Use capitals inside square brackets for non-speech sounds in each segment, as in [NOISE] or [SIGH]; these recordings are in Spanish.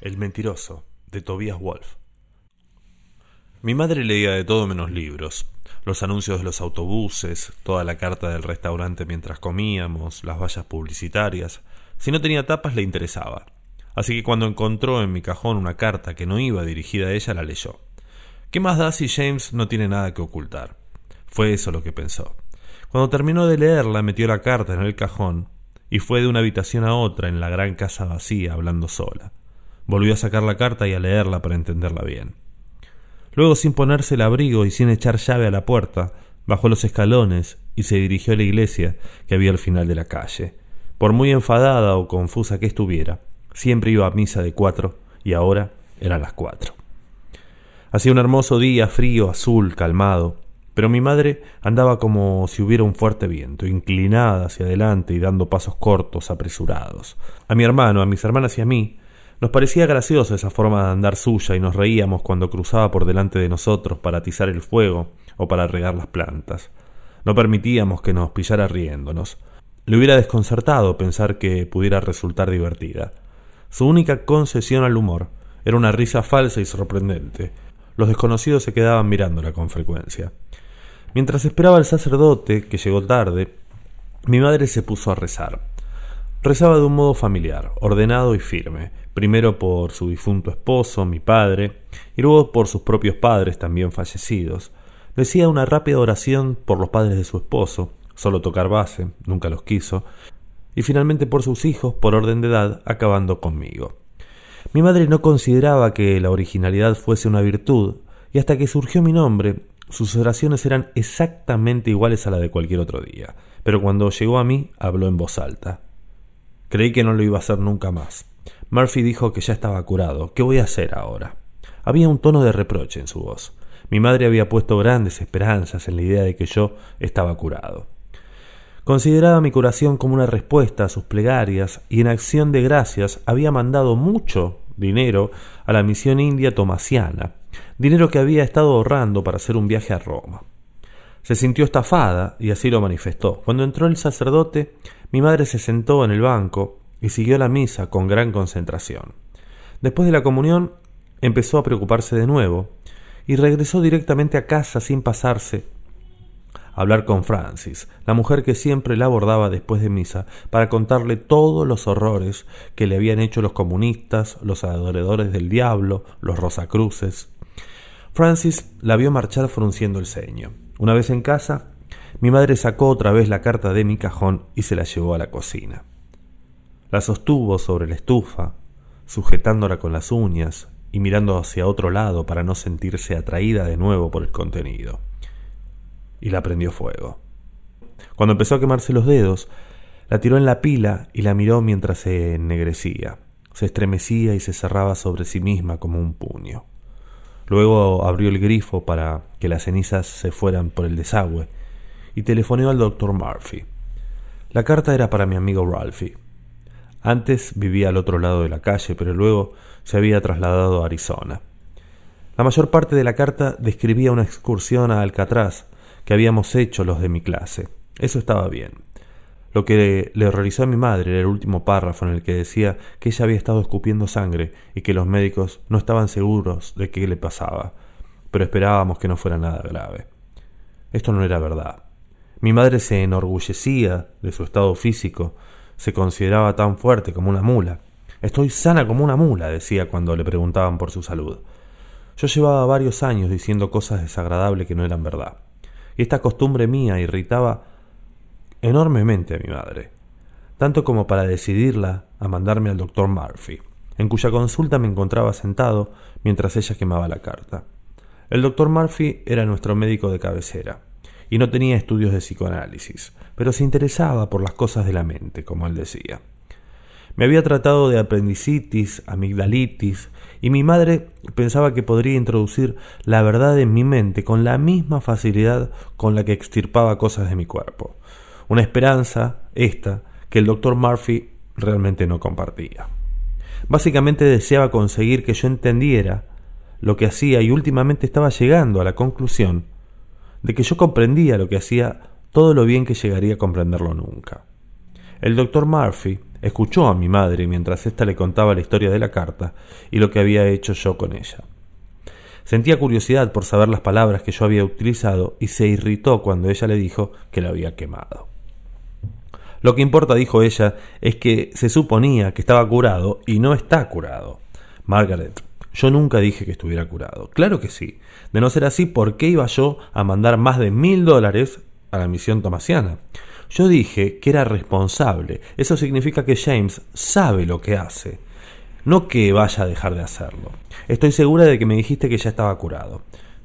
El mentiroso, de Tobias Wolf. Mi madre leía de todo menos libros, los anuncios de los autobuses, toda la carta del restaurante mientras comíamos, las vallas publicitarias. Si no tenía tapas le interesaba. Así que cuando encontró en mi cajón una carta que no iba dirigida a ella, la leyó. ¿Qué más da si James no tiene nada que ocultar? Fue eso lo que pensó. Cuando terminó de leerla, metió la carta en el cajón y fue de una habitación a otra en la gran casa vacía hablando sola. Volvió a sacar la carta y a leerla para entenderla bien. Luego, sin ponerse el abrigo y sin echar llave a la puerta, bajó los escalones y se dirigió a la iglesia que había al final de la calle. Por muy enfadada o confusa que estuviera, siempre iba a misa de cuatro y ahora eran las cuatro. Hacía un hermoso día, frío, azul, calmado, pero mi madre andaba como si hubiera un fuerte viento, inclinada hacia adelante y dando pasos cortos, apresurados. A mi hermano, a mis hermanas y a mí nos parecía graciosa esa forma de andar suya y nos reíamos cuando cruzaba por delante de nosotros para atizar el fuego o para regar las plantas. No permitíamos que nos pillara riéndonos. Le hubiera desconcertado pensar que pudiera resultar divertida. Su única concesión al humor era una risa falsa y sorprendente. Los desconocidos se quedaban mirándola con frecuencia. Mientras esperaba al sacerdote, que llegó tarde, mi madre se puso a rezar. Rezaba de un modo familiar, ordenado y firme, primero por su difunto esposo, mi padre, y luego por sus propios padres también fallecidos. Decía una rápida oración por los padres de su esposo, solo tocar base, nunca los quiso, y finalmente por sus hijos, por orden de edad, acabando conmigo. Mi madre no consideraba que la originalidad fuese una virtud, y hasta que surgió mi nombre, sus oraciones eran exactamente iguales a la de cualquier otro día, pero cuando llegó a mí habló en voz alta. Creí que no lo iba a hacer nunca más. Murphy dijo que ya estaba curado. ¿Qué voy a hacer ahora? Había un tono de reproche en su voz. Mi madre había puesto grandes esperanzas en la idea de que yo estaba curado. Consideraba mi curación como una respuesta a sus plegarias y en acción de gracias había mandado mucho dinero a la misión india tomasiana, dinero que había estado ahorrando para hacer un viaje a Roma. Se sintió estafada y así lo manifestó. Cuando entró el sacerdote, mi madre se sentó en el banco y siguió la misa con gran concentración. Después de la comunión empezó a preocuparse de nuevo y regresó directamente a casa sin pasarse a hablar con Francis, la mujer que siempre la abordaba después de misa para contarle todos los horrores que le habían hecho los comunistas, los adoradores del diablo, los rosacruces. Francis la vio marchar frunciendo el ceño. Una vez en casa, mi madre sacó otra vez la carta de mi cajón y se la llevó a la cocina. La sostuvo sobre la estufa, sujetándola con las uñas y mirando hacia otro lado para no sentirse atraída de nuevo por el contenido. Y la prendió fuego. Cuando empezó a quemarse los dedos, la tiró en la pila y la miró mientras se ennegrecía. Se estremecía y se cerraba sobre sí misma como un puño. Luego abrió el grifo para que las cenizas se fueran por el desagüe y telefoneó al doctor Murphy. La carta era para mi amigo Ralphie. Antes vivía al otro lado de la calle, pero luego se había trasladado a Arizona. La mayor parte de la carta describía una excursión a Alcatraz que habíamos hecho los de mi clase. Eso estaba bien. Lo que le horrorizó a mi madre era el último párrafo en el que decía que ella había estado escupiendo sangre y que los médicos no estaban seguros de qué le pasaba, pero esperábamos que no fuera nada grave. Esto no era verdad. Mi madre se enorgullecía de su estado físico se consideraba tan fuerte como una mula. Estoy sana como una mula, decía cuando le preguntaban por su salud. Yo llevaba varios años diciendo cosas desagradables que no eran verdad. Y esta costumbre mía irritaba enormemente a mi madre, tanto como para decidirla a mandarme al doctor Murphy, en cuya consulta me encontraba sentado mientras ella quemaba la carta. El doctor Murphy era nuestro médico de cabecera y no tenía estudios de psicoanálisis, pero se interesaba por las cosas de la mente, como él decía. Me había tratado de apendicitis, amigdalitis, y mi madre pensaba que podría introducir la verdad en mi mente con la misma facilidad con la que extirpaba cosas de mi cuerpo. Una esperanza, esta, que el doctor Murphy realmente no compartía. Básicamente deseaba conseguir que yo entendiera lo que hacía y últimamente estaba llegando a la conclusión de que yo comprendía lo que hacía todo lo bien que llegaría a comprenderlo nunca. El doctor Murphy escuchó a mi madre mientras ésta le contaba la historia de la carta y lo que había hecho yo con ella. Sentía curiosidad por saber las palabras que yo había utilizado y se irritó cuando ella le dijo que la había quemado. Lo que importa, dijo ella, es que se suponía que estaba curado y no está curado. Margaret, yo nunca dije que estuviera curado. Claro que sí. De no ser así, ¿por qué iba yo a mandar más de mil dólares a la misión tomasiana? Yo dije que era responsable. Eso significa que James sabe lo que hace. No que vaya a dejar de hacerlo. Estoy segura de que me dijiste que ya estaba curado.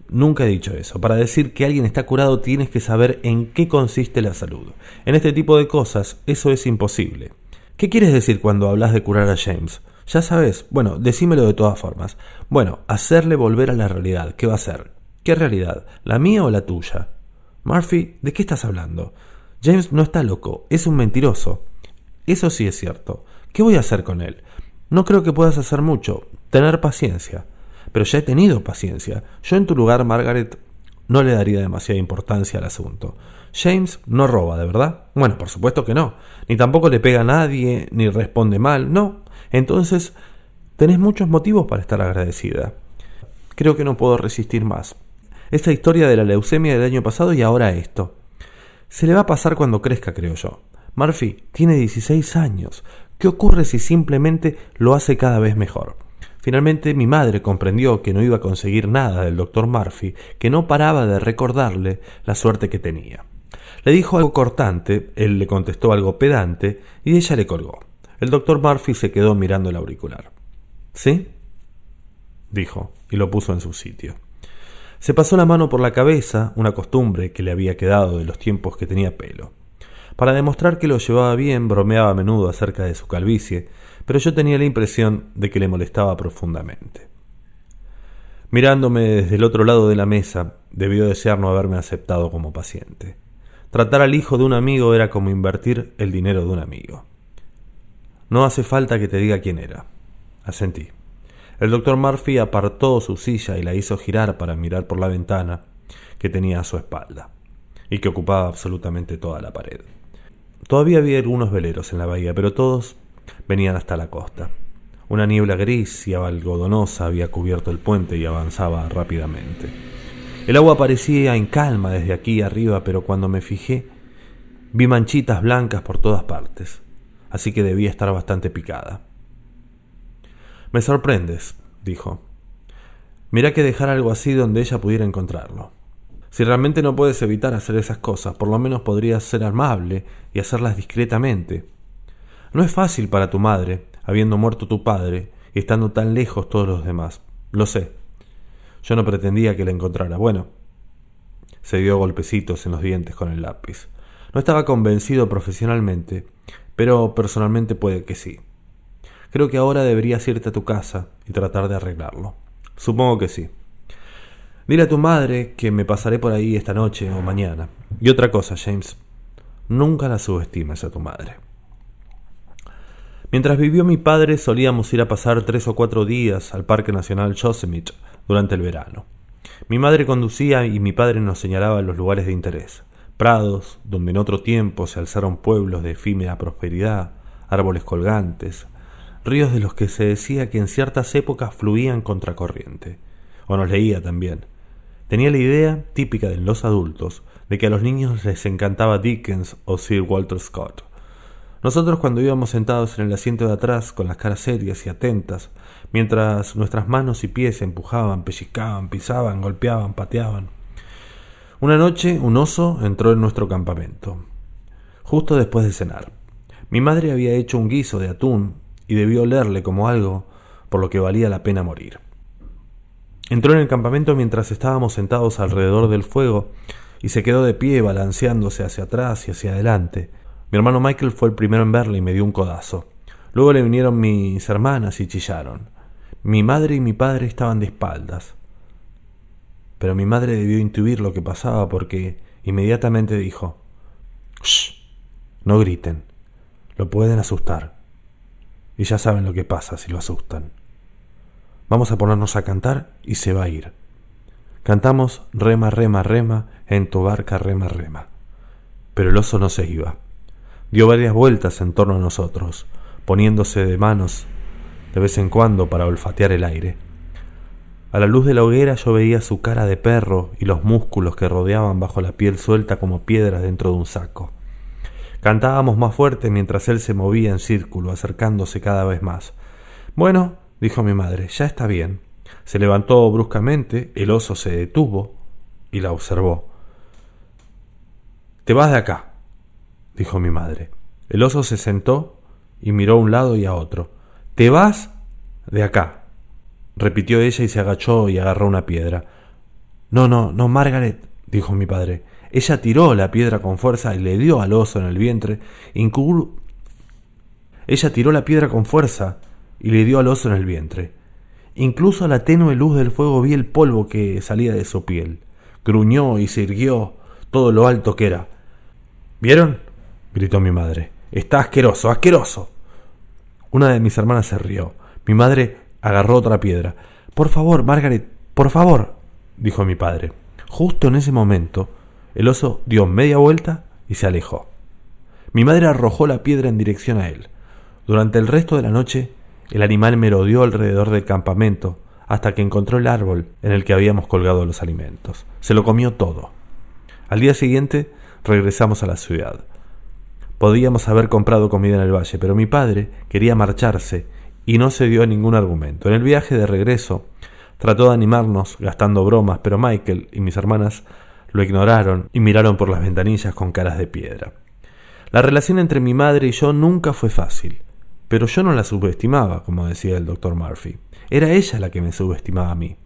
Nunca he dicho eso. Para decir que alguien está curado tienes que saber en qué consiste la salud. En este tipo de cosas eso es imposible. ¿Qué quieres decir cuando hablas de curar a James? Ya sabes. Bueno, decímelo de todas formas. Bueno, hacerle volver a la realidad. ¿Qué va a hacer? ¿Qué realidad? ¿La mía o la tuya? Murphy, ¿de qué estás hablando? James no está loco, es un mentiroso. Eso sí es cierto. ¿Qué voy a hacer con él? No creo que puedas hacer mucho. Tener paciencia pero ya he tenido paciencia. Yo en tu lugar, Margaret, no le daría demasiada importancia al asunto. James no roba, ¿de verdad? Bueno, por supuesto que no. Ni tampoco le pega a nadie, ni responde mal, no. Entonces, tenés muchos motivos para estar agradecida. Creo que no puedo resistir más. Esta historia de la leucemia del año pasado y ahora esto. Se le va a pasar cuando crezca, creo yo. Murphy tiene 16 años. ¿Qué ocurre si simplemente lo hace cada vez mejor? Finalmente mi madre comprendió que no iba a conseguir nada del doctor Murphy, que no paraba de recordarle la suerte que tenía. Le dijo algo cortante, él le contestó algo pedante, y ella le colgó. El doctor Murphy se quedó mirando el auricular. ¿Sí? dijo, y lo puso en su sitio. Se pasó la mano por la cabeza, una costumbre que le había quedado de los tiempos que tenía pelo. Para demostrar que lo llevaba bien, bromeaba a menudo acerca de su calvicie, pero yo tenía la impresión de que le molestaba profundamente. Mirándome desde el otro lado de la mesa, debió desear no haberme aceptado como paciente. Tratar al hijo de un amigo era como invertir el dinero de un amigo. No hace falta que te diga quién era. Asentí. El doctor Murphy apartó su silla y la hizo girar para mirar por la ventana que tenía a su espalda y que ocupaba absolutamente toda la pared. Todavía había algunos veleros en la bahía, pero todos venían hasta la costa. Una niebla gris y algodonosa había cubierto el puente y avanzaba rápidamente. El agua parecía en calma desde aquí arriba, pero cuando me fijé vi manchitas blancas por todas partes, así que debía estar bastante picada. Me sorprendes, dijo. Mira que dejar algo así donde ella pudiera encontrarlo. Si realmente no puedes evitar hacer esas cosas, por lo menos podrías ser amable y hacerlas discretamente. No es fácil para tu madre, habiendo muerto tu padre y estando tan lejos todos los demás. Lo sé. Yo no pretendía que la encontrara. Bueno, se dio golpecitos en los dientes con el lápiz. No estaba convencido profesionalmente, pero personalmente puede que sí. Creo que ahora deberías irte a tu casa y tratar de arreglarlo. Supongo que sí. Dile a tu madre que me pasaré por ahí esta noche o mañana. Y otra cosa, James. Nunca la subestimes a tu madre. Mientras vivió mi padre solíamos ir a pasar tres o cuatro días al Parque Nacional Yosemite durante el verano. Mi madre conducía y mi padre nos señalaba los lugares de interés. Prados, donde en otro tiempo se alzaron pueblos de efímera prosperidad, árboles colgantes, ríos de los que se decía que en ciertas épocas fluían contracorriente. O nos leía también. Tenía la idea, típica de los adultos, de que a los niños les encantaba Dickens o Sir Walter Scott. Nosotros cuando íbamos sentados en el asiento de atrás con las caras serias y atentas, mientras nuestras manos y pies empujaban, pellizcaban, pisaban, golpeaban, pateaban. Una noche un oso entró en nuestro campamento, justo después de cenar. Mi madre había hecho un guiso de atún y debió olerle como algo por lo que valía la pena morir. Entró en el campamento mientras estábamos sentados alrededor del fuego y se quedó de pie balanceándose hacia atrás y hacia adelante. Mi hermano Michael fue el primero en verle y me dio un codazo. Luego le vinieron mis hermanas y chillaron. Mi madre y mi padre estaban de espaldas. Pero mi madre debió intuir lo que pasaba porque inmediatamente dijo, Shh, no griten, lo pueden asustar. Y ya saben lo que pasa si lo asustan. Vamos a ponernos a cantar y se va a ir. Cantamos rema, rema, rema, en tu barca rema, rema. Pero el oso no se iba. dio varias vueltas en torno a nosotros, poniéndose de manos de vez en cuando para olfatear el aire. A la luz de la hoguera yo veía su cara de perro y los músculos que rodeaban bajo la piel suelta como piedras dentro de un saco. Cantábamos más fuerte mientras él se movía en círculo, acercándose cada vez más. Bueno, dijo mi madre, ya está bien. Se levantó bruscamente, el oso se detuvo y la observó. Te vas de acá, dijo mi madre. El oso se sentó y miró a un lado y a otro. Te vas de acá, repitió ella y se agachó y agarró una piedra. No, no, no, Margaret, dijo mi padre. Ella tiró la piedra con fuerza y le dio al oso en el vientre. Ella tiró la piedra con fuerza y le dio al oso en el vientre. Incluso a la tenue luz del fuego vi el polvo que salía de su piel. Gruñó y se irguió todo lo alto que era. ¿Vieron? gritó mi madre. Está asqueroso, asqueroso. Una de mis hermanas se rió. Mi madre agarró otra piedra. Por favor, Margaret, por favor, dijo mi padre. Justo en ese momento, el oso dio media vuelta y se alejó. Mi madre arrojó la piedra en dirección a él. Durante el resto de la noche, el animal merodeó alrededor del campamento hasta que encontró el árbol en el que habíamos colgado los alimentos. Se lo comió todo. Al día siguiente regresamos a la ciudad. Podíamos haber comprado comida en el valle, pero mi padre quería marcharse y no se dio ningún argumento. En el viaje de regreso trató de animarnos gastando bromas, pero Michael y mis hermanas lo ignoraron y miraron por las ventanillas con caras de piedra. La relación entre mi madre y yo nunca fue fácil, pero yo no la subestimaba, como decía el doctor Murphy. Era ella la que me subestimaba a mí.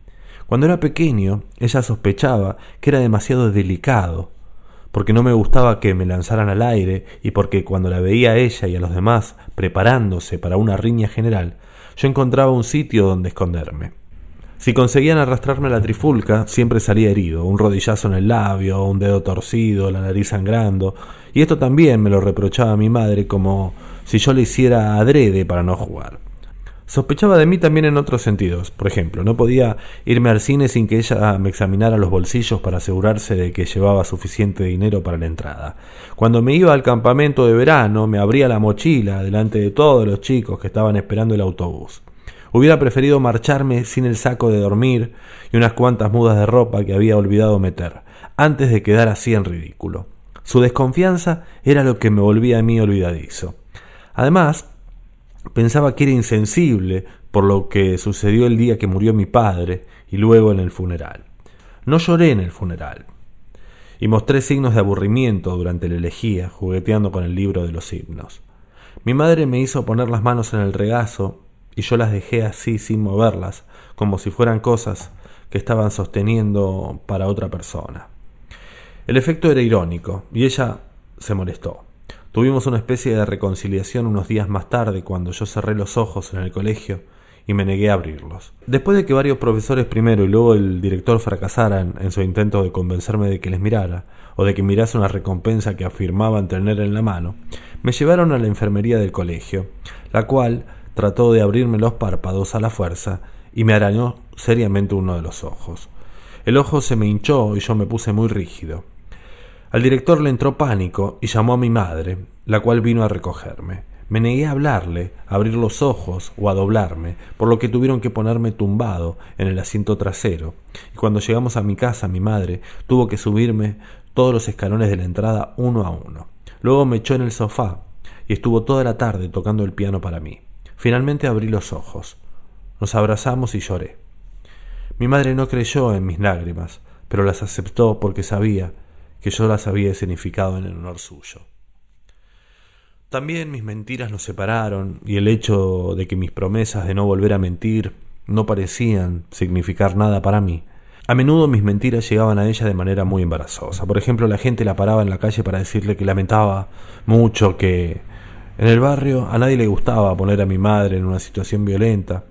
Cuando era pequeño, ella sospechaba que era demasiado delicado porque no me gustaba que me lanzaran al aire y porque cuando la veía a ella y a los demás preparándose para una riña general, yo encontraba un sitio donde esconderme. Si conseguían arrastrarme a la trifulca, siempre salía herido, un rodillazo en el labio, un dedo torcido, la nariz sangrando, y esto también me lo reprochaba mi madre como si yo le hiciera adrede para no jugar. Sospechaba de mí también en otros sentidos. Por ejemplo, no podía irme al cine sin que ella me examinara los bolsillos para asegurarse de que llevaba suficiente dinero para la entrada. Cuando me iba al campamento de verano, me abría la mochila delante de todos los chicos que estaban esperando el autobús. Hubiera preferido marcharme sin el saco de dormir y unas cuantas mudas de ropa que había olvidado meter, antes de quedar así en ridículo. Su desconfianza era lo que me volvía a mí olvidadizo. Además, Pensaba que era insensible por lo que sucedió el día que murió mi padre y luego en el funeral. No lloré en el funeral y mostré signos de aburrimiento durante la elegía, jugueteando con el libro de los himnos. Mi madre me hizo poner las manos en el regazo y yo las dejé así sin moverlas, como si fueran cosas que estaban sosteniendo para otra persona. El efecto era irónico y ella se molestó. Tuvimos una especie de reconciliación unos días más tarde cuando yo cerré los ojos en el colegio y me negué a abrirlos. Después de que varios profesores primero y luego el director fracasaran en su intento de convencerme de que les mirara, o de que mirase una recompensa que afirmaban tener en la mano, me llevaron a la enfermería del colegio, la cual trató de abrirme los párpados a la fuerza y me arañó seriamente uno de los ojos. El ojo se me hinchó y yo me puse muy rígido. Al director le entró pánico y llamó a mi madre, la cual vino a recogerme. Me negué a hablarle, a abrir los ojos o a doblarme, por lo que tuvieron que ponerme tumbado en el asiento trasero. Y cuando llegamos a mi casa, mi madre tuvo que subirme todos los escalones de la entrada uno a uno. Luego me echó en el sofá y estuvo toda la tarde tocando el piano para mí. Finalmente abrí los ojos. Nos abrazamos y lloré. Mi madre no creyó en mis lágrimas, pero las aceptó porque sabía que yo las había significado en el honor suyo. También mis mentiras nos separaron y el hecho de que mis promesas de no volver a mentir no parecían significar nada para mí. A menudo mis mentiras llegaban a ella de manera muy embarazosa. Por ejemplo, la gente la paraba en la calle para decirle que lamentaba mucho que en el barrio a nadie le gustaba poner a mi madre en una situación violenta,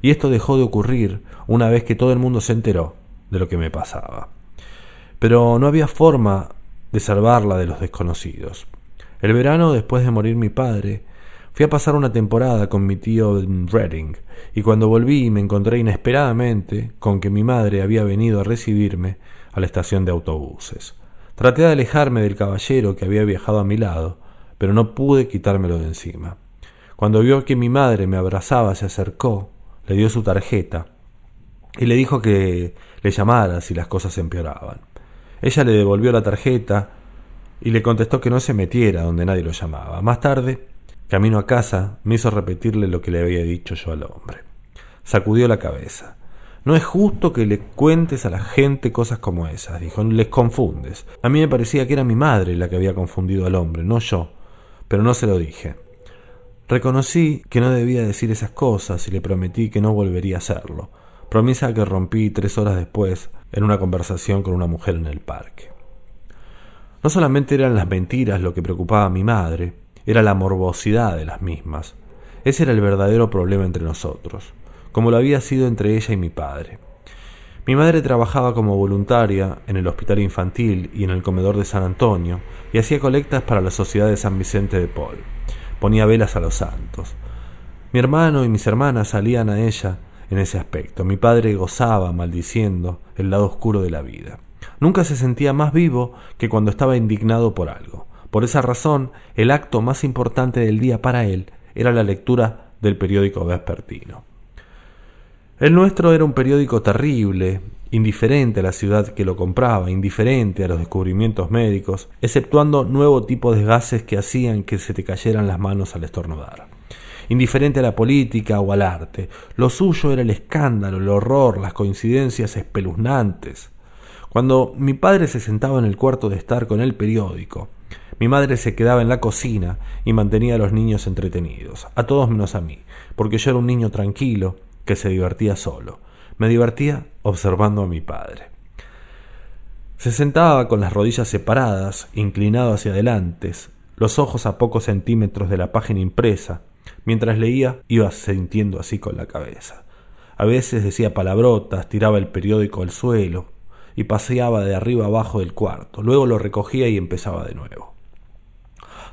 y esto dejó de ocurrir una vez que todo el mundo se enteró de lo que me pasaba pero no había forma de salvarla de los desconocidos. El verano, después de morir mi padre, fui a pasar una temporada con mi tío en Reading, y cuando volví me encontré inesperadamente con que mi madre había venido a recibirme a la estación de autobuses. Traté de alejarme del caballero que había viajado a mi lado, pero no pude quitármelo de encima. Cuando vio que mi madre me abrazaba, se acercó, le dio su tarjeta y le dijo que le llamara si las cosas empeoraban. Ella le devolvió la tarjeta y le contestó que no se metiera donde nadie lo llamaba. Más tarde, camino a casa, me hizo repetirle lo que le había dicho yo al hombre. Sacudió la cabeza. No es justo que le cuentes a la gente cosas como esas, dijo, les confundes. A mí me parecía que era mi madre la que había confundido al hombre, no yo, pero no se lo dije. Reconocí que no debía decir esas cosas y le prometí que no volvería a hacerlo, promesa que rompí tres horas después en una conversación con una mujer en el parque. No solamente eran las mentiras lo que preocupaba a mi madre, era la morbosidad de las mismas. Ese era el verdadero problema entre nosotros como lo había sido entre ella y mi padre. Mi madre trabajaba como voluntaria en el hospital infantil y en el comedor de San Antonio y hacía colectas para la Sociedad de San Vicente de Paul. Ponía velas a los santos. Mi hermano y mis hermanas salían a ella en ese aspecto. Mi padre gozaba, maldiciendo, el lado oscuro de la vida. Nunca se sentía más vivo que cuando estaba indignado por algo. Por esa razón, el acto más importante del día para él era la lectura del periódico vespertino. El nuestro era un periódico terrible, indiferente a la ciudad que lo compraba, indiferente a los descubrimientos médicos, exceptuando nuevo tipo de gases que hacían que se te cayeran las manos al estornudar. Indiferente a la política o al arte, lo suyo era el escándalo, el horror, las coincidencias espeluznantes. Cuando mi padre se sentaba en el cuarto de estar con el periódico, mi madre se quedaba en la cocina y mantenía a los niños entretenidos, a todos menos a mí, porque yo era un niño tranquilo, que se divertía solo. Me divertía observando a mi padre. Se sentaba con las rodillas separadas, inclinado hacia adelante, los ojos a pocos centímetros de la página impresa. Mientras leía, iba sintiendo así con la cabeza. A veces decía palabrotas, tiraba el periódico al suelo y paseaba de arriba abajo del cuarto. Luego lo recogía y empezaba de nuevo.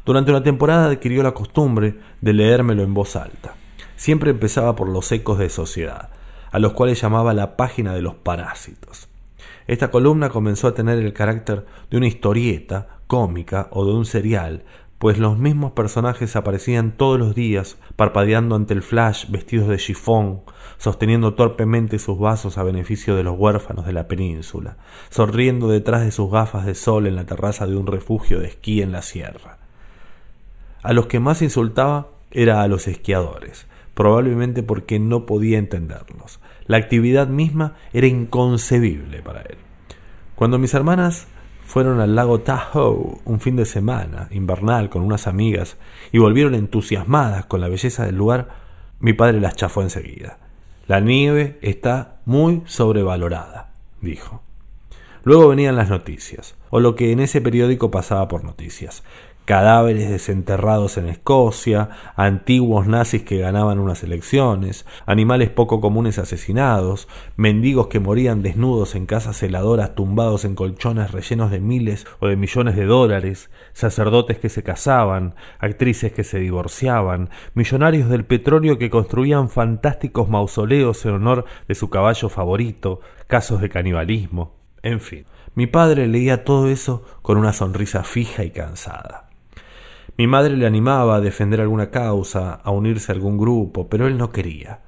Durante una temporada adquirió la costumbre de leérmelo en voz alta siempre empezaba por los ecos de sociedad, a los cuales llamaba la página de los parásitos. Esta columna comenzó a tener el carácter de una historieta cómica o de un serial, pues los mismos personajes aparecían todos los días, parpadeando ante el flash, vestidos de chifón, sosteniendo torpemente sus vasos a beneficio de los huérfanos de la península, sonriendo detrás de sus gafas de sol en la terraza de un refugio de esquí en la sierra. A los que más insultaba era a los esquiadores, probablemente porque no podía entenderlos. La actividad misma era inconcebible para él. Cuando mis hermanas fueron al lago Tahoe un fin de semana invernal con unas amigas y volvieron entusiasmadas con la belleza del lugar, mi padre las chafó enseguida. La nieve está muy sobrevalorada, dijo. Luego venían las noticias, o lo que en ese periódico pasaba por noticias cadáveres desenterrados en Escocia, antiguos nazis que ganaban unas elecciones, animales poco comunes asesinados, mendigos que morían desnudos en casas heladoras tumbados en colchones rellenos de miles o de millones de dólares, sacerdotes que se casaban, actrices que se divorciaban, millonarios del petróleo que construían fantásticos mausoleos en honor de su caballo favorito, casos de canibalismo, en fin. Mi padre leía todo eso con una sonrisa fija y cansada. Mi madre le animaba a defender alguna causa, a unirse a algún grupo, pero él no quería.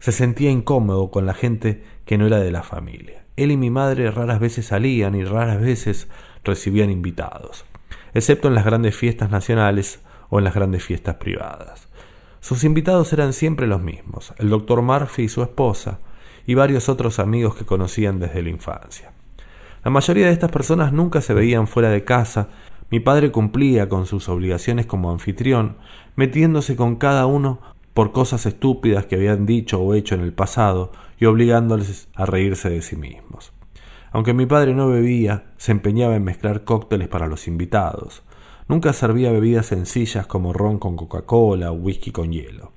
Se sentía incómodo con la gente que no era de la familia. Él y mi madre raras veces salían y raras veces recibían invitados, excepto en las grandes fiestas nacionales o en las grandes fiestas privadas. Sus invitados eran siempre los mismos, el doctor Murphy y su esposa, y varios otros amigos que conocían desde la infancia. La mayoría de estas personas nunca se veían fuera de casa mi padre cumplía con sus obligaciones como anfitrión, metiéndose con cada uno por cosas estúpidas que habían dicho o hecho en el pasado y obligándoles a reírse de sí mismos. Aunque mi padre no bebía, se empeñaba en mezclar cócteles para los invitados. Nunca servía bebidas sencillas como ron con Coca-Cola o whisky con hielo.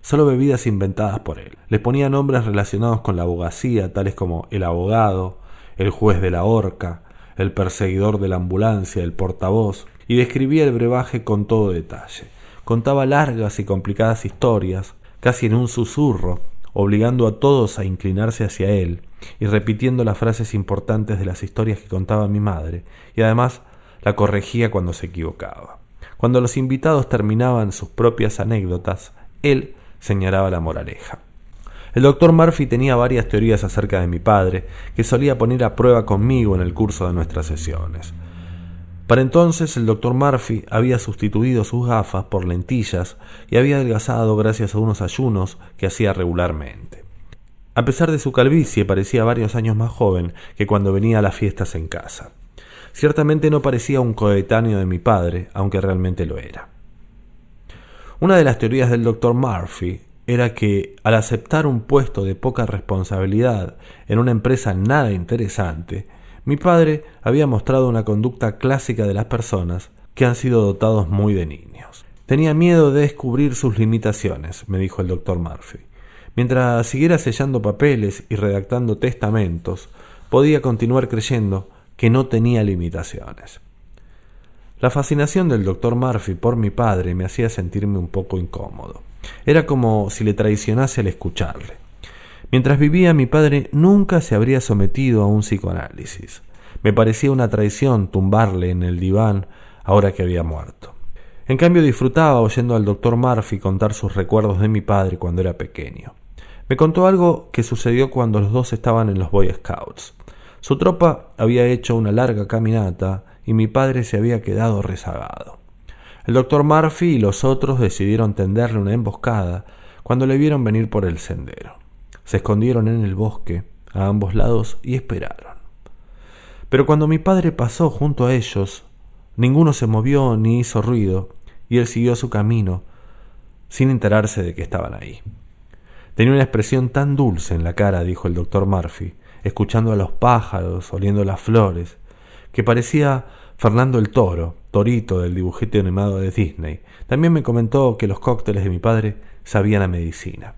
Solo bebidas inventadas por él. Le ponía nombres relacionados con la abogacía, tales como el abogado, el juez de la horca, el perseguidor de la ambulancia, el portavoz, y describía el brebaje con todo detalle. Contaba largas y complicadas historias, casi en un susurro, obligando a todos a inclinarse hacia él, y repitiendo las frases importantes de las historias que contaba mi madre, y además la corregía cuando se equivocaba. Cuando los invitados terminaban sus propias anécdotas, él señalaba la moraleja. El doctor Murphy tenía varias teorías acerca de mi padre, que solía poner a prueba conmigo en el curso de nuestras sesiones. Para entonces el doctor Murphy había sustituido sus gafas por lentillas y había adelgazado gracias a unos ayunos que hacía regularmente. A pesar de su calvicie parecía varios años más joven que cuando venía a las fiestas en casa. Ciertamente no parecía un coetáneo de mi padre, aunque realmente lo era. Una de las teorías del doctor Murphy era que al aceptar un puesto de poca responsabilidad en una empresa nada interesante, mi padre había mostrado una conducta clásica de las personas que han sido dotados muy de niños. Tenía miedo de descubrir sus limitaciones, me dijo el doctor Murphy. Mientras siguiera sellando papeles y redactando testamentos, podía continuar creyendo que no tenía limitaciones. La fascinación del doctor Murphy por mi padre me hacía sentirme un poco incómodo. Era como si le traicionase al escucharle. Mientras vivía mi padre nunca se habría sometido a un psicoanálisis. Me parecía una traición tumbarle en el diván ahora que había muerto. En cambio disfrutaba oyendo al doctor Murphy contar sus recuerdos de mi padre cuando era pequeño. Me contó algo que sucedió cuando los dos estaban en los Boy Scouts. Su tropa había hecho una larga caminata y mi padre se había quedado rezagado. El doctor Murphy y los otros decidieron tenderle una emboscada cuando le vieron venir por el sendero. Se escondieron en el bosque, a ambos lados, y esperaron. Pero cuando mi padre pasó junto a ellos, ninguno se movió ni hizo ruido, y él siguió su camino, sin enterarse de que estaban ahí. Tenía una expresión tan dulce en la cara, dijo el doctor Murphy, escuchando a los pájaros, oliendo las flores, que parecía Fernando el Toro, Torito del dibujito animado de Disney. También me comentó que los cócteles de mi padre sabían a medicina.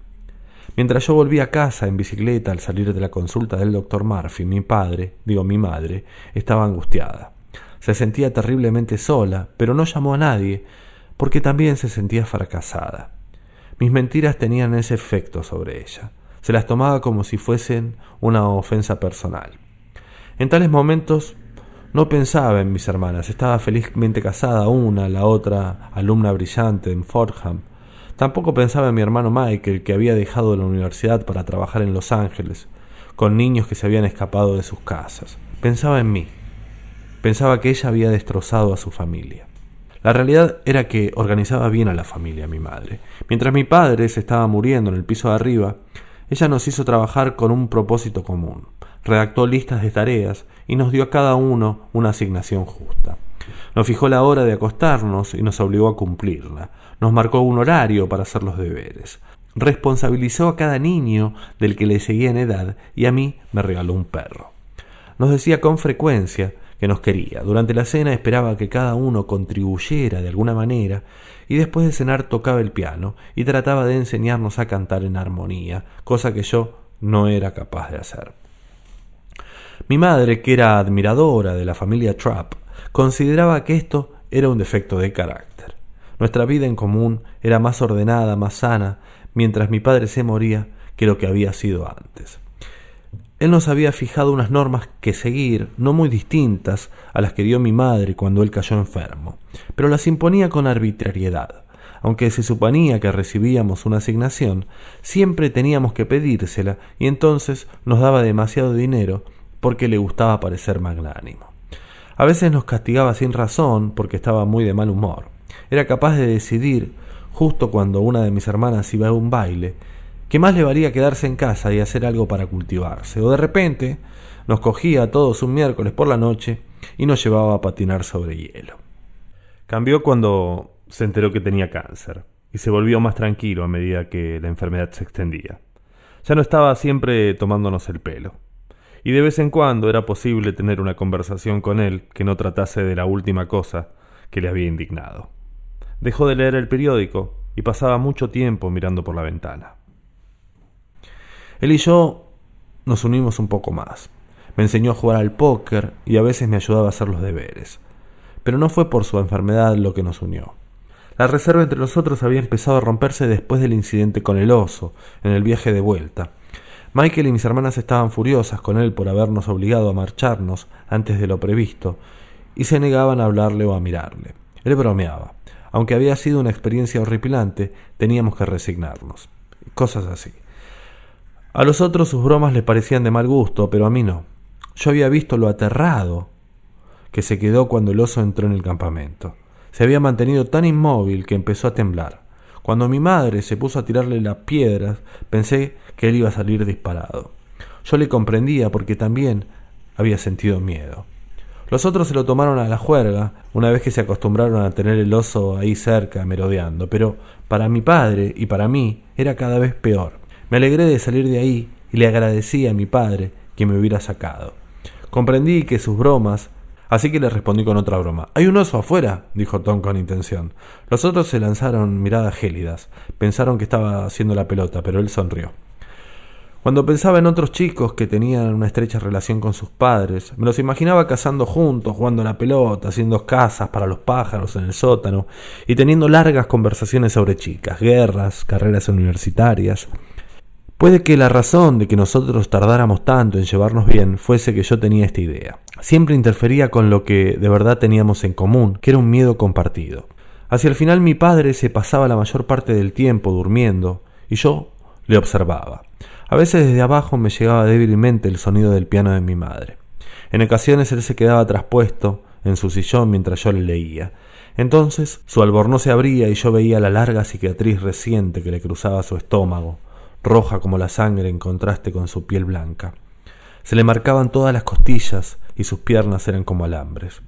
Mientras yo volvía a casa en bicicleta al salir de la consulta del doctor Murphy, mi padre, digo mi madre, estaba angustiada. Se sentía terriblemente sola, pero no llamó a nadie, porque también se sentía fracasada. Mis mentiras tenían ese efecto sobre ella. Se las tomaba como si fuesen una ofensa personal. En tales momentos no pensaba en mis hermanas, estaba felizmente casada una, la otra alumna brillante en Fordham. Tampoco pensaba en mi hermano Michael, que había dejado la universidad para trabajar en Los Ángeles, con niños que se habían escapado de sus casas. Pensaba en mí. Pensaba que ella había destrozado a su familia. La realidad era que organizaba bien a la familia, mi madre. Mientras mi padre se estaba muriendo en el piso de arriba, ella nos hizo trabajar con un propósito común redactó listas de tareas y nos dio a cada uno una asignación justa. Nos fijó la hora de acostarnos y nos obligó a cumplirla. Nos marcó un horario para hacer los deberes. Responsabilizó a cada niño del que le seguía en edad y a mí me regaló un perro. Nos decía con frecuencia que nos quería. Durante la cena esperaba que cada uno contribuyera de alguna manera y después de cenar tocaba el piano y trataba de enseñarnos a cantar en armonía, cosa que yo no era capaz de hacer. Mi madre, que era admiradora de la familia Trapp, consideraba que esto era un defecto de carácter. Nuestra vida en común era más ordenada, más sana, mientras mi padre se moría que lo que había sido antes. Él nos había fijado unas normas que seguir, no muy distintas a las que dio mi madre cuando él cayó enfermo, pero las imponía con arbitrariedad. Aunque se suponía que recibíamos una asignación, siempre teníamos que pedírsela y entonces nos daba demasiado dinero porque le gustaba parecer magnánimo. A veces nos castigaba sin razón porque estaba muy de mal humor. Era capaz de decidir, justo cuando una de mis hermanas iba a un baile, que más le valía quedarse en casa y hacer algo para cultivarse. O de repente nos cogía a todos un miércoles por la noche y nos llevaba a patinar sobre hielo. Cambió cuando se enteró que tenía cáncer y se volvió más tranquilo a medida que la enfermedad se extendía. Ya no estaba siempre tomándonos el pelo y de vez en cuando era posible tener una conversación con él que no tratase de la última cosa que le había indignado. Dejó de leer el periódico y pasaba mucho tiempo mirando por la ventana. Él y yo nos unimos un poco más. Me enseñó a jugar al póker y a veces me ayudaba a hacer los deberes. Pero no fue por su enfermedad lo que nos unió. La reserva entre nosotros había empezado a romperse después del incidente con el oso, en el viaje de vuelta, Michael y mis hermanas estaban furiosas con él por habernos obligado a marcharnos antes de lo previsto, y se negaban a hablarle o a mirarle. Él bromeaba. aunque había sido una experiencia horripilante, teníamos que resignarnos. Cosas así. A los otros sus bromas les parecían de mal gusto, pero a mí no. Yo había visto lo aterrado que se quedó cuando el oso entró en el campamento. Se había mantenido tan inmóvil que empezó a temblar. Cuando mi madre se puso a tirarle las piedras, pensé que él iba a salir disparado. Yo le comprendía porque también había sentido miedo. Los otros se lo tomaron a la juerga, una vez que se acostumbraron a tener el oso ahí cerca, merodeando, pero para mi padre y para mí era cada vez peor. Me alegré de salir de ahí y le agradecí a mi padre que me hubiera sacado. Comprendí que sus bromas, así que le respondí con otra broma. Hay un oso afuera, dijo Tom con intención. Los otros se lanzaron miradas gélidas. Pensaron que estaba haciendo la pelota, pero él sonrió. Cuando pensaba en otros chicos que tenían una estrecha relación con sus padres, me los imaginaba cazando juntos, jugando a la pelota, haciendo casas para los pájaros en el sótano y teniendo largas conversaciones sobre chicas, guerras, carreras universitarias. Puede que la razón de que nosotros tardáramos tanto en llevarnos bien fuese que yo tenía esta idea. Siempre interfería con lo que de verdad teníamos en común, que era un miedo compartido. Hacia el final mi padre se pasaba la mayor parte del tiempo durmiendo y yo le observaba. A veces desde abajo me llegaba débilmente el sonido del piano de mi madre. En ocasiones él se quedaba traspuesto en su sillón mientras yo le leía. Entonces su albornoz se abría y yo veía la larga cicatriz reciente que le cruzaba su estómago, roja como la sangre en contraste con su piel blanca. Se le marcaban todas las costillas y sus piernas eran como alambres.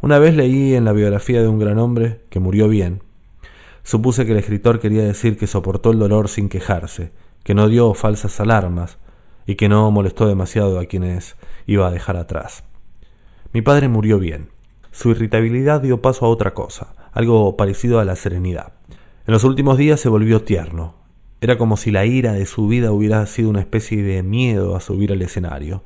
Una vez leí en la biografía de un gran hombre que murió bien. Supuse que el escritor quería decir que soportó el dolor sin quejarse, que no dio falsas alarmas y que no molestó demasiado a quienes iba a dejar atrás. Mi padre murió bien. Su irritabilidad dio paso a otra cosa, algo parecido a la serenidad. En los últimos días se volvió tierno. Era como si la ira de su vida hubiera sido una especie de miedo a subir al escenario.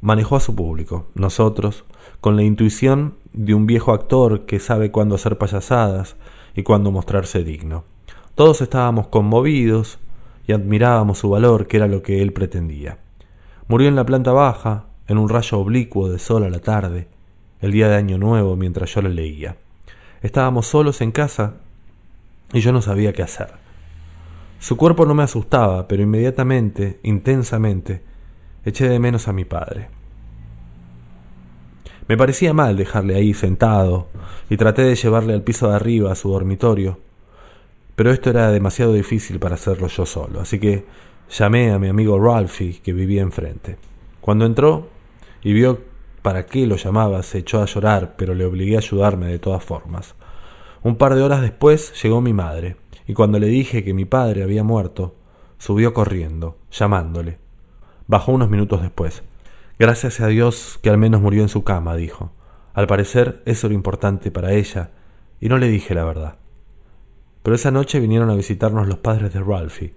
Manejó a su público, nosotros, con la intuición de un viejo actor que sabe cuándo hacer payasadas y cuándo mostrarse digno. Todos estábamos conmovidos, y admirábamos su valor, que era lo que él pretendía. Murió en la planta baja, en un rayo oblicuo de sol a la tarde, el día de Año Nuevo, mientras yo le leía. Estábamos solos en casa y yo no sabía qué hacer. Su cuerpo no me asustaba, pero inmediatamente, intensamente, eché de menos a mi padre. Me parecía mal dejarle ahí sentado, y traté de llevarle al piso de arriba a su dormitorio, pero esto era demasiado difícil para hacerlo yo solo, así que llamé a mi amigo Ralphie, que vivía enfrente. Cuando entró y vio para qué lo llamaba, se echó a llorar, pero le obligué a ayudarme de todas formas. Un par de horas después llegó mi madre, y cuando le dije que mi padre había muerto, subió corriendo, llamándole. Bajó unos minutos después. Gracias a Dios que al menos murió en su cama, dijo. Al parecer eso era importante para ella, y no le dije la verdad. Pero esa noche vinieron a visitarnos los padres de Ralphie.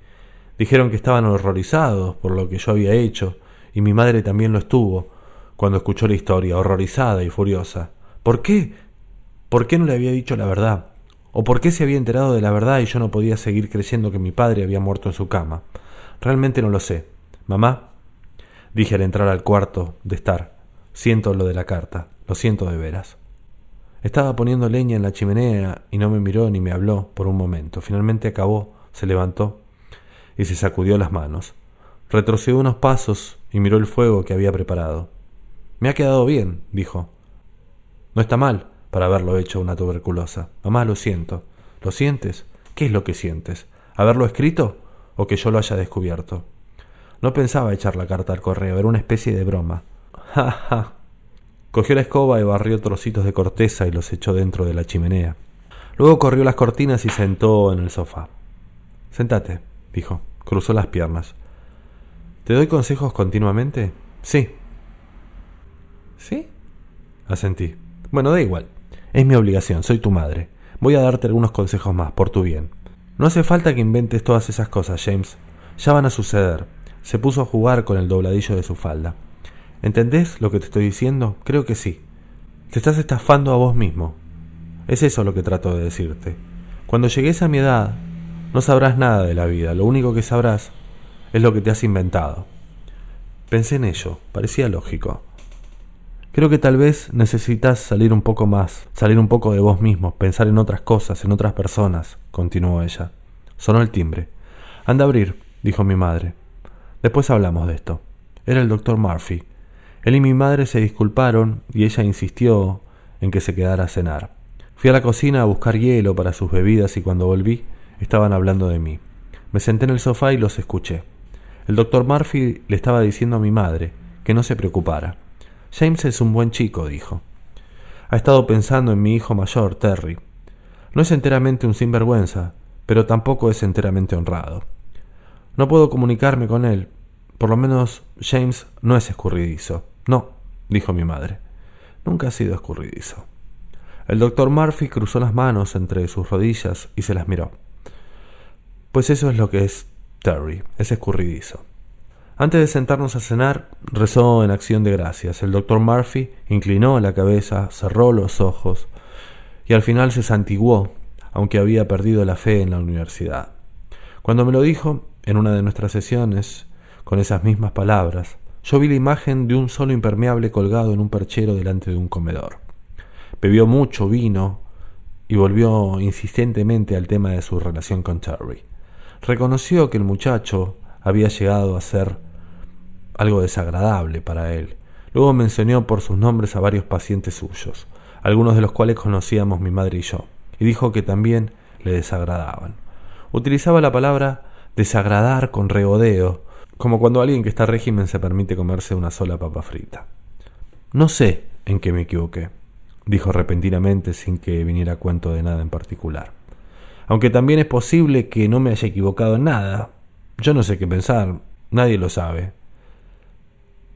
Dijeron que estaban horrorizados por lo que yo había hecho, y mi madre también lo estuvo, cuando escuchó la historia, horrorizada y furiosa. ¿Por qué? ¿Por qué no le había dicho la verdad? ¿O por qué se había enterado de la verdad y yo no podía seguir creyendo que mi padre había muerto en su cama? Realmente no lo sé. Mamá, dije al entrar al cuarto de estar, siento lo de la carta, lo siento de veras. Estaba poniendo leña en la chimenea y no me miró ni me habló por un momento. Finalmente acabó, se levantó y se sacudió las manos. Retrocedió unos pasos y miró el fuego que había preparado. Me ha quedado bien, dijo. No está mal para haberlo hecho una tuberculosa. Mamá, lo siento. ¿Lo sientes? ¿Qué es lo que sientes? ¿Haberlo escrito o que yo lo haya descubierto? No pensaba echar la carta al correo, era una especie de broma. [LAUGHS] Ja, ja, Cogió la escoba y barrió trocitos de corteza y los echó dentro de la chimenea. Luego corrió las cortinas y sentó en el sofá. Sentate, dijo. Cruzó las piernas. ¿Te doy consejos continuamente? Sí. ¿Sí? Asentí. Bueno, da igual. Es mi obligación, soy tu madre. Voy a darte algunos consejos más, por tu bien. No hace falta que inventes todas esas cosas, James. Ya van a suceder. Se puso a jugar con el dobladillo de su falda. ¿Entendés lo que te estoy diciendo? Creo que sí. Te estás estafando a vos mismo. Es eso lo que trato de decirte. Cuando llegues a mi edad, no sabrás nada de la vida, lo único que sabrás es lo que te has inventado. Pensé en ello, parecía lógico. Creo que tal vez necesitas salir un poco más, salir un poco de vos mismo, pensar en otras cosas, en otras personas, continuó ella. Sonó el timbre. Anda a abrir, dijo mi madre. Después hablamos de esto. Era el doctor Murphy. Él y mi madre se disculparon y ella insistió en que se quedara a cenar. Fui a la cocina a buscar hielo para sus bebidas y cuando volví estaban hablando de mí. Me senté en el sofá y los escuché. El doctor Murphy le estaba diciendo a mi madre que no se preocupara. James es un buen chico, dijo. Ha estado pensando en mi hijo mayor, Terry. No es enteramente un sinvergüenza, pero tampoco es enteramente honrado. No puedo comunicarme con él. Por lo menos James no es escurridizo. No, dijo mi madre. Nunca ha sido escurridizo. El doctor Murphy cruzó las manos entre sus rodillas y se las miró. Pues eso es lo que es Terry, es escurridizo. Antes de sentarnos a cenar, rezó en acción de gracias. El doctor Murphy inclinó la cabeza, cerró los ojos y al final se santiguó, aunque había perdido la fe en la universidad. Cuando me lo dijo, en una de nuestras sesiones, con esas mismas palabras, yo vi la imagen de un solo impermeable colgado en un perchero delante de un comedor. Bebió mucho vino y volvió insistentemente al tema de su relación con Terry. Reconoció que el muchacho había llegado a ser algo desagradable para él. Luego mencionó por sus nombres a varios pacientes suyos, algunos de los cuales conocíamos mi madre y yo, y dijo que también le desagradaban. Utilizaba la palabra desagradar con regodeo, como cuando alguien que está régimen se permite comerse una sola papa frita. No sé en qué me equivoqué, dijo repentinamente sin que viniera cuento de nada en particular. Aunque también es posible que no me haya equivocado en nada. Yo no sé qué pensar, nadie lo sabe.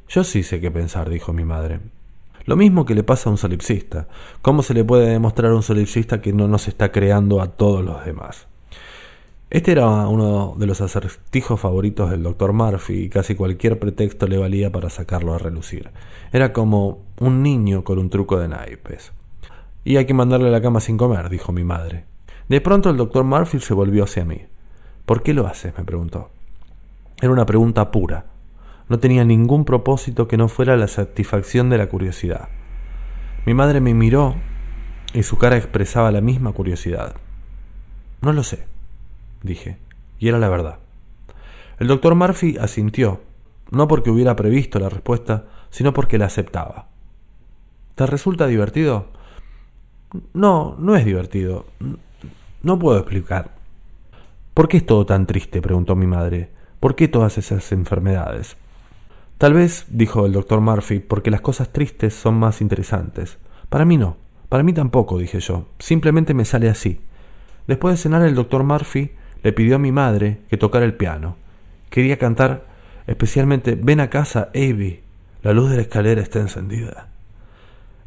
Yo sí sé qué pensar, dijo mi madre. Lo mismo que le pasa a un solipsista. ¿Cómo se le puede demostrar a un solipsista que no nos está creando a todos los demás? Este era uno de los acertijos favoritos del doctor Murphy y casi cualquier pretexto le valía para sacarlo a relucir. Era como un niño con un truco de naipes. Y hay que mandarle a la cama sin comer, dijo mi madre. De pronto el doctor Murphy se volvió hacia mí. ¿Por qué lo haces? me preguntó. Era una pregunta pura, no tenía ningún propósito que no fuera la satisfacción de la curiosidad. Mi madre me miró y su cara expresaba la misma curiosidad. No lo sé, dije, y era la verdad. El doctor Murphy asintió, no porque hubiera previsto la respuesta, sino porque la aceptaba. ¿Te resulta divertido? No, no es divertido. No puedo explicar. ¿Por qué es todo tan triste? preguntó mi madre. ¿Por qué todas esas enfermedades? Tal vez, dijo el doctor Murphy, porque las cosas tristes son más interesantes. Para mí no, para mí tampoco, dije yo. Simplemente me sale así. Después de cenar, el doctor Murphy le pidió a mi madre que tocara el piano. Quería cantar especialmente Ven a casa, Avi. La luz de la escalera está encendida.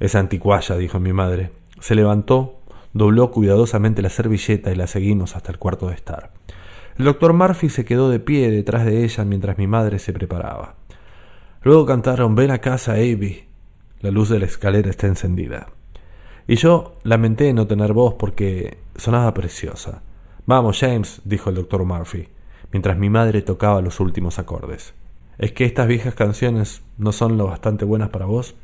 Es anticuaya, dijo mi madre. Se levantó, dobló cuidadosamente la servilleta y la seguimos hasta el cuarto de estar. El doctor Murphy se quedó de pie detrás de ella mientras mi madre se preparaba. Luego cantaron Ven a casa, Avi. La luz de la escalera está encendida. Y yo lamenté no tener voz porque sonaba preciosa. Vamos, James, dijo el doctor Murphy, mientras mi madre tocaba los últimos acordes. ¿Es que estas viejas canciones no son lo bastante buenas para vos?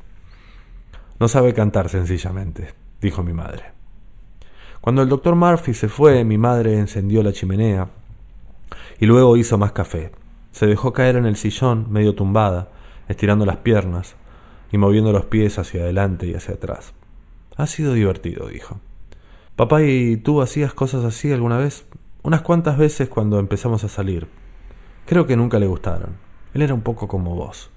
No sabe cantar sencillamente, dijo mi madre. Cuando el doctor Murphy se fue, mi madre encendió la chimenea y luego hizo más café. Se dejó caer en el sillón, medio tumbada, estirando las piernas y moviendo los pies hacia adelante y hacia atrás. Ha sido divertido, dijo. Papá, ¿y tú hacías cosas así alguna vez? Unas cuantas veces cuando empezamos a salir. Creo que nunca le gustaron. Él era un poco como vos.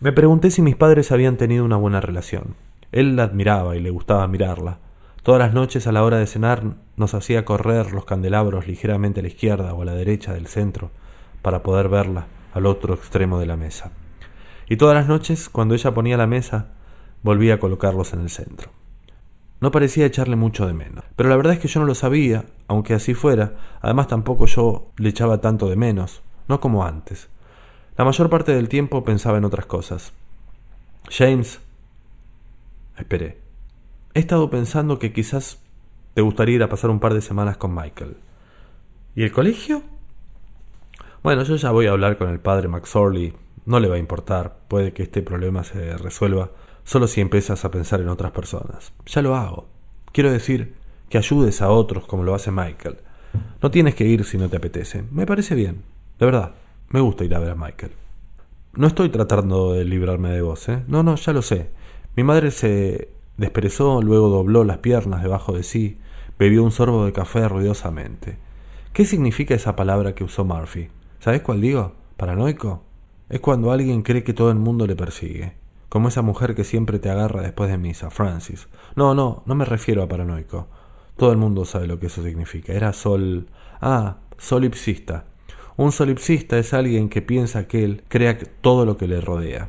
Me pregunté si mis padres habían tenido una buena relación. Él la admiraba y le gustaba mirarla. Todas las noches a la hora de cenar nos hacía correr los candelabros ligeramente a la izquierda o a la derecha del centro para poder verla al otro extremo de la mesa y todas las noches, cuando ella ponía la mesa, volvía a colocarlos en el centro. No parecía echarle mucho de menos, pero la verdad es que yo no lo sabía, aunque así fuera, además tampoco yo le echaba tanto de menos, no como antes. La mayor parte del tiempo pensaba en otras cosas. James. Esperé. He estado pensando que quizás te gustaría ir a pasar un par de semanas con Michael. ¿Y el colegio? Bueno, yo ya voy a hablar con el padre McSorley no le va a importar, puede que este problema se resuelva solo si empiezas a pensar en otras personas. Ya lo hago. Quiero decir, que ayudes a otros como lo hace Michael. No tienes que ir si no te apetece. Me parece bien. De verdad, me gusta ir a ver a Michael. No estoy tratando de librarme de vos, ¿eh? No, no, ya lo sé. Mi madre se desperezó, luego dobló las piernas debajo de sí, bebió un sorbo de café ruidosamente. ¿Qué significa esa palabra que usó Murphy? ¿Sabes cuál digo? ¿Paranoico? Es cuando alguien cree que todo el mundo le persigue. Como esa mujer que siempre te agarra después de misa, Francis. No, no, no me refiero a paranoico. Todo el mundo sabe lo que eso significa. Era sol... Ah, solipsista. Un solipsista es alguien que piensa que él crea todo lo que le rodea.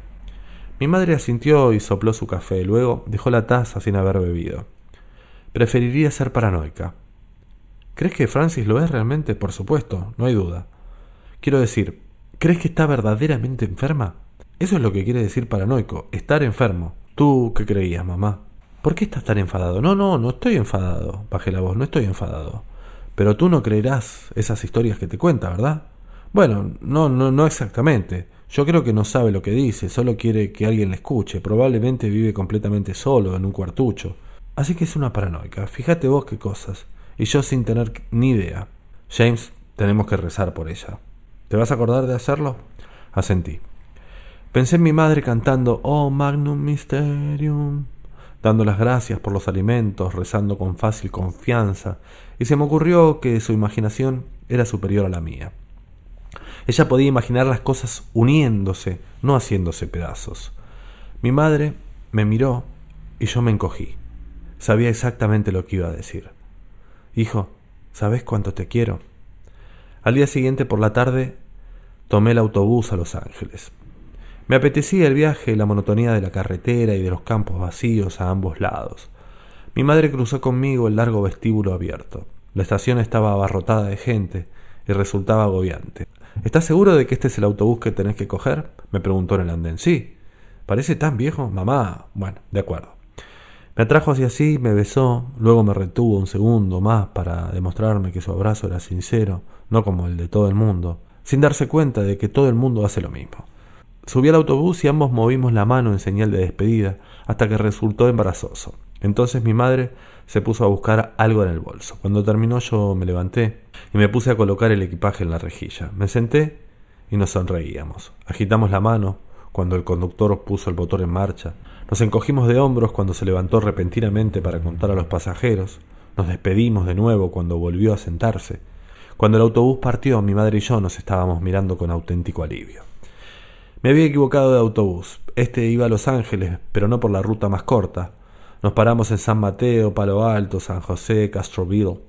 Mi madre asintió y sopló su café, luego dejó la taza sin haber bebido. Preferiría ser paranoica. ¿Crees que Francis lo es realmente? Por supuesto, no hay duda. Quiero decir, ¿crees que está verdaderamente enferma? Eso es lo que quiere decir paranoico, estar enfermo. ¿Tú qué creías, mamá? ¿Por qué estás tan enfadado? No, no, no estoy enfadado. Bajé la voz, no estoy enfadado. Pero tú no creerás esas historias que te cuenta, ¿verdad? Bueno, no, no, no exactamente. Yo creo que no sabe lo que dice, solo quiere que alguien le escuche. Probablemente vive completamente solo, en un cuartucho. Así que es una paranoica. Fíjate vos qué cosas. Y yo sin tener ni idea. James, tenemos que rezar por ella. ¿Te vas a acordar de hacerlo? Asentí. Pensé en mi madre cantando Oh Magnum Mysterium, dando las gracias por los alimentos, rezando con fácil confianza, y se me ocurrió que su imaginación era superior a la mía. Ella podía imaginar las cosas uniéndose, no haciéndose pedazos. Mi madre me miró y yo me encogí. Sabía exactamente lo que iba a decir. Hijo, ¿sabes cuánto te quiero? Al día siguiente por la tarde tomé el autobús a Los Ángeles. Me apetecía el viaje la monotonía de la carretera y de los campos vacíos a ambos lados. Mi madre cruzó conmigo el largo vestíbulo abierto. La estación estaba abarrotada de gente y resultaba agobiante. ¿Estás seguro de que este es el autobús que tenés que coger? me preguntó en el andén. Sí. ¿Parece tan viejo? Mamá. Bueno, de acuerdo. Me atrajo hacia sí, me besó, luego me retuvo un segundo más para demostrarme que su abrazo era sincero, no como el de todo el mundo, sin darse cuenta de que todo el mundo hace lo mismo. Subí al autobús y ambos movimos la mano en señal de despedida, hasta que resultó embarazoso. Entonces mi madre se puso a buscar algo en el bolso. Cuando terminó yo me levanté y me puse a colocar el equipaje en la rejilla. Me senté y nos sonreíamos. Agitamos la mano cuando el conductor puso el motor en marcha. Nos encogimos de hombros cuando se levantó repentinamente para contar a los pasajeros. Nos despedimos de nuevo cuando volvió a sentarse. Cuando el autobús partió, mi madre y yo nos estábamos mirando con auténtico alivio. Me había equivocado de autobús. Este iba a Los Ángeles, pero no por la ruta más corta, nos paramos en San Mateo, Palo Alto, San José, Castroville.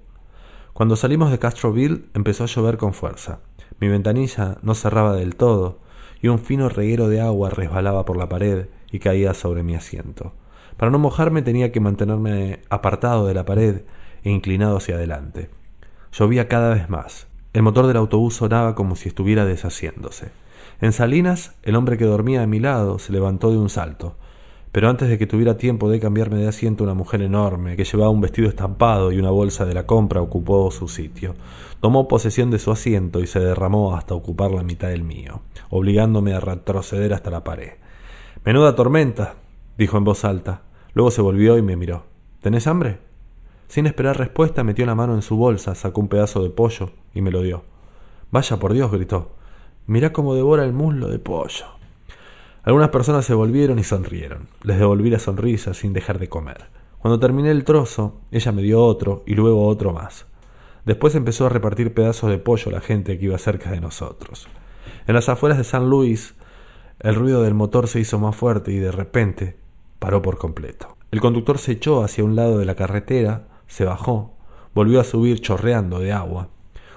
Cuando salimos de Castroville empezó a llover con fuerza. Mi ventanilla no cerraba del todo y un fino reguero de agua resbalaba por la pared y caía sobre mi asiento. Para no mojarme tenía que mantenerme apartado de la pared e inclinado hacia adelante. Llovía cada vez más. El motor del autobús sonaba como si estuviera deshaciéndose. En Salinas, el hombre que dormía a mi lado se levantó de un salto. Pero antes de que tuviera tiempo de cambiarme de asiento, una mujer enorme, que llevaba un vestido estampado y una bolsa de la compra, ocupó su sitio. Tomó posesión de su asiento y se derramó hasta ocupar la mitad del mío, obligándome a retroceder hasta la pared. Menuda tormenta, dijo en voz alta. Luego se volvió y me miró. ¿Tenés hambre? Sin esperar respuesta, metió la mano en su bolsa, sacó un pedazo de pollo y me lo dio. Vaya por Dios, gritó. Mirá cómo devora el muslo de pollo. Algunas personas se volvieron y sonrieron. Les devolví la sonrisa sin dejar de comer. Cuando terminé el trozo, ella me dio otro y luego otro más. Después empezó a repartir pedazos de pollo a la gente que iba cerca de nosotros. En las afueras de San Luis, el ruido del motor se hizo más fuerte y de repente paró por completo. El conductor se echó hacia un lado de la carretera, se bajó, volvió a subir chorreando de agua.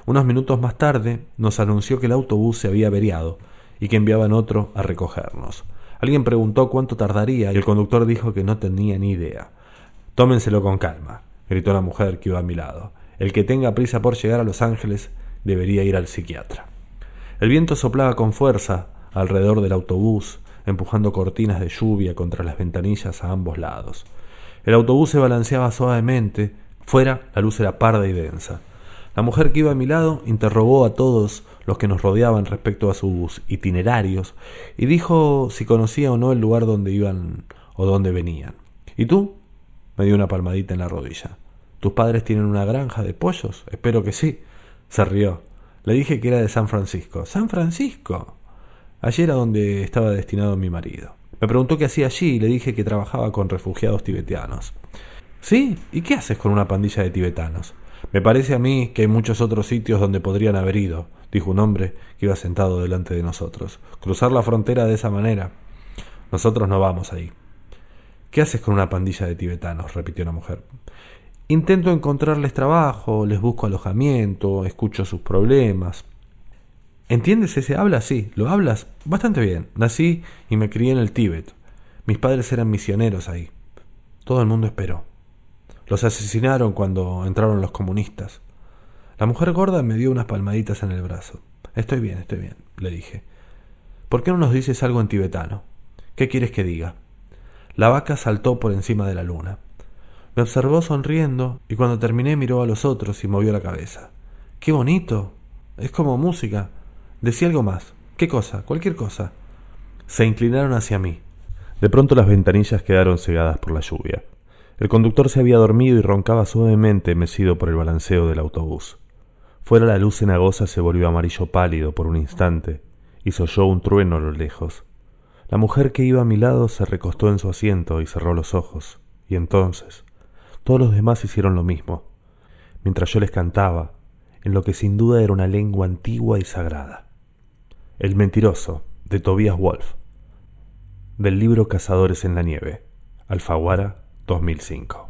Unos minutos más tarde nos anunció que el autobús se había averiado y que enviaban otro a recogernos. Alguien preguntó cuánto tardaría y el conductor dijo que no tenía ni idea. Tómenselo con calma, gritó la mujer que iba a mi lado. El que tenga prisa por llegar a Los Ángeles debería ir al psiquiatra. El viento soplaba con fuerza alrededor del autobús, empujando cortinas de lluvia contra las ventanillas a ambos lados. El autobús se balanceaba suavemente, fuera la luz era parda y densa. La mujer que iba a mi lado interrogó a todos los que nos rodeaban respecto a sus itinerarios y dijo si conocía o no el lugar donde iban o dónde venían. ¿Y tú? Me dio una palmadita en la rodilla. ¿Tus padres tienen una granja de pollos? Espero que sí. Se rió. Le dije que era de San Francisco. ¿San Francisco? Allí era donde estaba destinado mi marido. Me preguntó qué hacía allí y le dije que trabajaba con refugiados tibetanos. ¿Sí? ¿Y qué haces con una pandilla de tibetanos? Me parece a mí que hay muchos otros sitios donde podrían haber ido, dijo un hombre que iba sentado delante de nosotros. Cruzar la frontera de esa manera. Nosotros no vamos ahí. ¿Qué haces con una pandilla de tibetanos? repitió la mujer. Intento encontrarles trabajo, les busco alojamiento, escucho sus problemas. ¿Entiendes ese habla? Sí, lo hablas bastante bien. Nací y me crié en el Tíbet. Mis padres eran misioneros ahí. Todo el mundo esperó. Los asesinaron cuando entraron los comunistas. La mujer gorda me dio unas palmaditas en el brazo. Estoy bien, estoy bien, le dije. ¿Por qué no nos dices algo en tibetano? ¿Qué quieres que diga? La vaca saltó por encima de la luna. Me observó sonriendo y cuando terminé miró a los otros y movió la cabeza. ¡Qué bonito! Es como música. Decía algo más. ¿Qué cosa? Cualquier cosa. Se inclinaron hacia mí. De pronto las ventanillas quedaron cegadas por la lluvia. El conductor se había dormido y roncaba suavemente mecido por el balanceo del autobús. Fuera la luz cenagosa se volvió amarillo pálido por un instante y se un trueno a lo lejos. La mujer que iba a mi lado se recostó en su asiento y cerró los ojos, y entonces todos los demás hicieron lo mismo, mientras yo les cantaba, en lo que sin duda era una lengua antigua y sagrada. El mentiroso, de Tobias Wolf, del libro Cazadores en la Nieve, Alfaguara 2005.